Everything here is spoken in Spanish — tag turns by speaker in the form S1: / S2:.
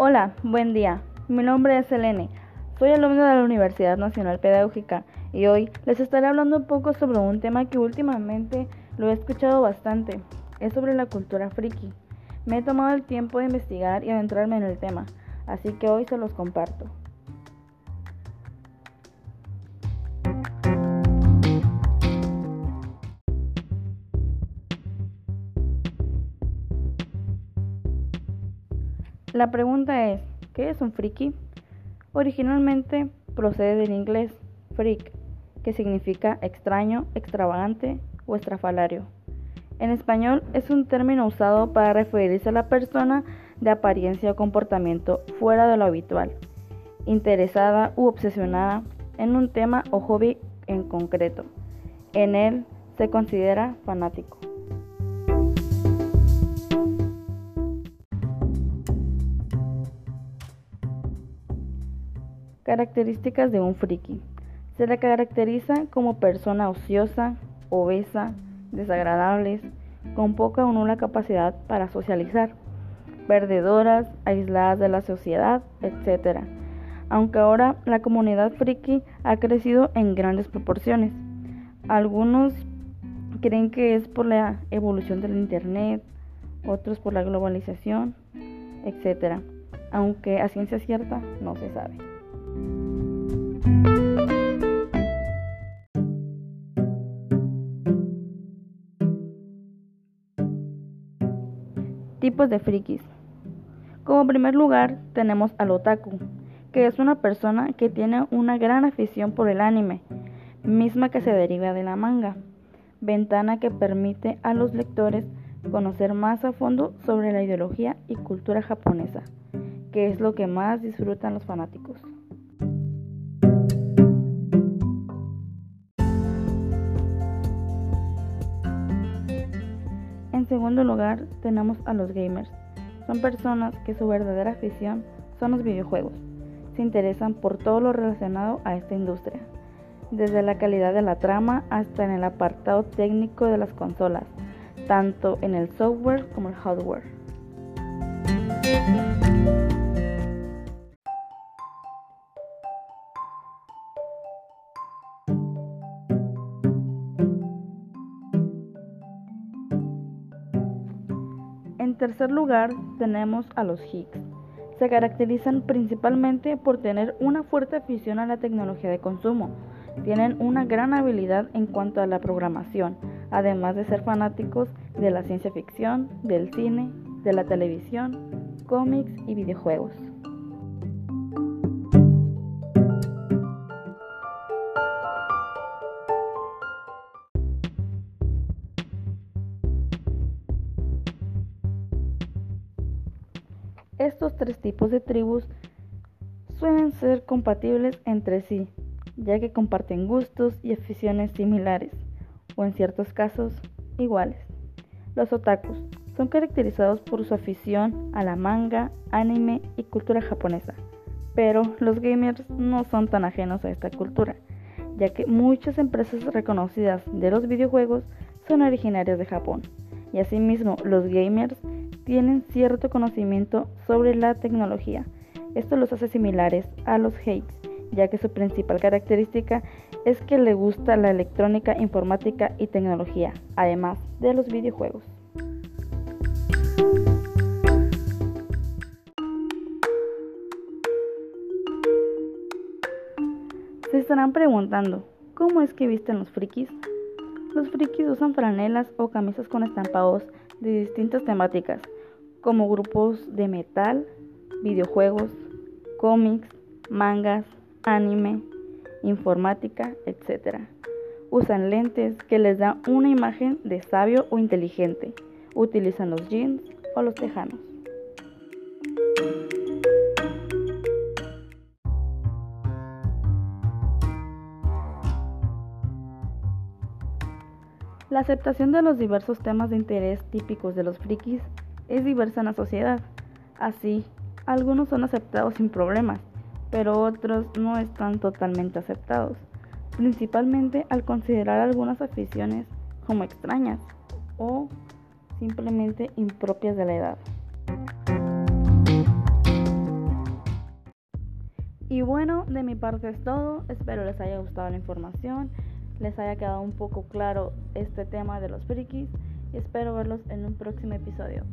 S1: Hola, buen día. Mi nombre es Selene. Soy alumno de la Universidad Nacional Pedagógica y hoy les estaré hablando un poco sobre un tema que últimamente lo he escuchado bastante. Es sobre la cultura friki. Me he tomado el tiempo de investigar y adentrarme en el tema, así que hoy se los comparto. La pregunta es, ¿qué es un friki? Originalmente procede del inglés freak, que significa extraño, extravagante o estrafalario. En español es un término usado para referirse a la persona de apariencia o comportamiento fuera de lo habitual, interesada u obsesionada en un tema o hobby en concreto. En él se considera fanático. Características de un friki. Se le caracteriza como persona ociosa, obesa, desagradables, con poca o nula capacidad para socializar, perdedoras, aisladas de la sociedad, etc. Aunque ahora la comunidad friki ha crecido en grandes proporciones. Algunos creen que es por la evolución del Internet, otros por la globalización, etc. Aunque a ciencia cierta no se sabe. Tipos de frikis. Como primer lugar tenemos al otaku, que es una persona que tiene una gran afición por el anime, misma que se deriva de la manga, ventana que permite a los lectores conocer más a fondo sobre la ideología y cultura japonesa, que es lo que más disfrutan los fanáticos. Segundo lugar, tenemos a los gamers. Son personas que su verdadera afición son los videojuegos. Se interesan por todo lo relacionado a esta industria, desde la calidad de la trama hasta en el apartado técnico de las consolas, tanto en el software como el hardware. Tercer lugar, tenemos a los Hicks. Se caracterizan principalmente por tener una fuerte afición a la tecnología de consumo. Tienen una gran habilidad en cuanto a la programación, además de ser fanáticos de la ciencia ficción, del cine, de la televisión, cómics y videojuegos. Estos tres tipos de tribus suelen ser compatibles entre sí, ya que comparten gustos y aficiones similares, o en ciertos casos, iguales. Los otakus son caracterizados por su afición a la manga, anime y cultura japonesa, pero los gamers no son tan ajenos a esta cultura, ya que muchas empresas reconocidas de los videojuegos son originarias de Japón, y asimismo los gamers tienen cierto conocimiento sobre la tecnología. Esto los hace similares a los hates, ya que su principal característica es que le gusta la electrónica, informática y tecnología, además de los videojuegos. Se estarán preguntando, ¿cómo es que visten los frikis? Los frikis usan franelas o camisas con estampados de distintas temáticas, como grupos de metal, videojuegos, cómics, mangas, anime, informática, etc. Usan lentes que les dan una imagen de sabio o inteligente. Utilizan los jeans o los tejanos. La aceptación de los diversos temas de interés típicos de los frikis es diversa en la sociedad. Así, algunos son aceptados sin problemas, pero otros no están totalmente aceptados, principalmente al considerar algunas aficiones como extrañas o simplemente impropias de la edad. Y bueno, de mi parte es todo. Espero les haya gustado la información, les haya quedado un poco claro este tema de los frikis y espero verlos en un próximo episodio.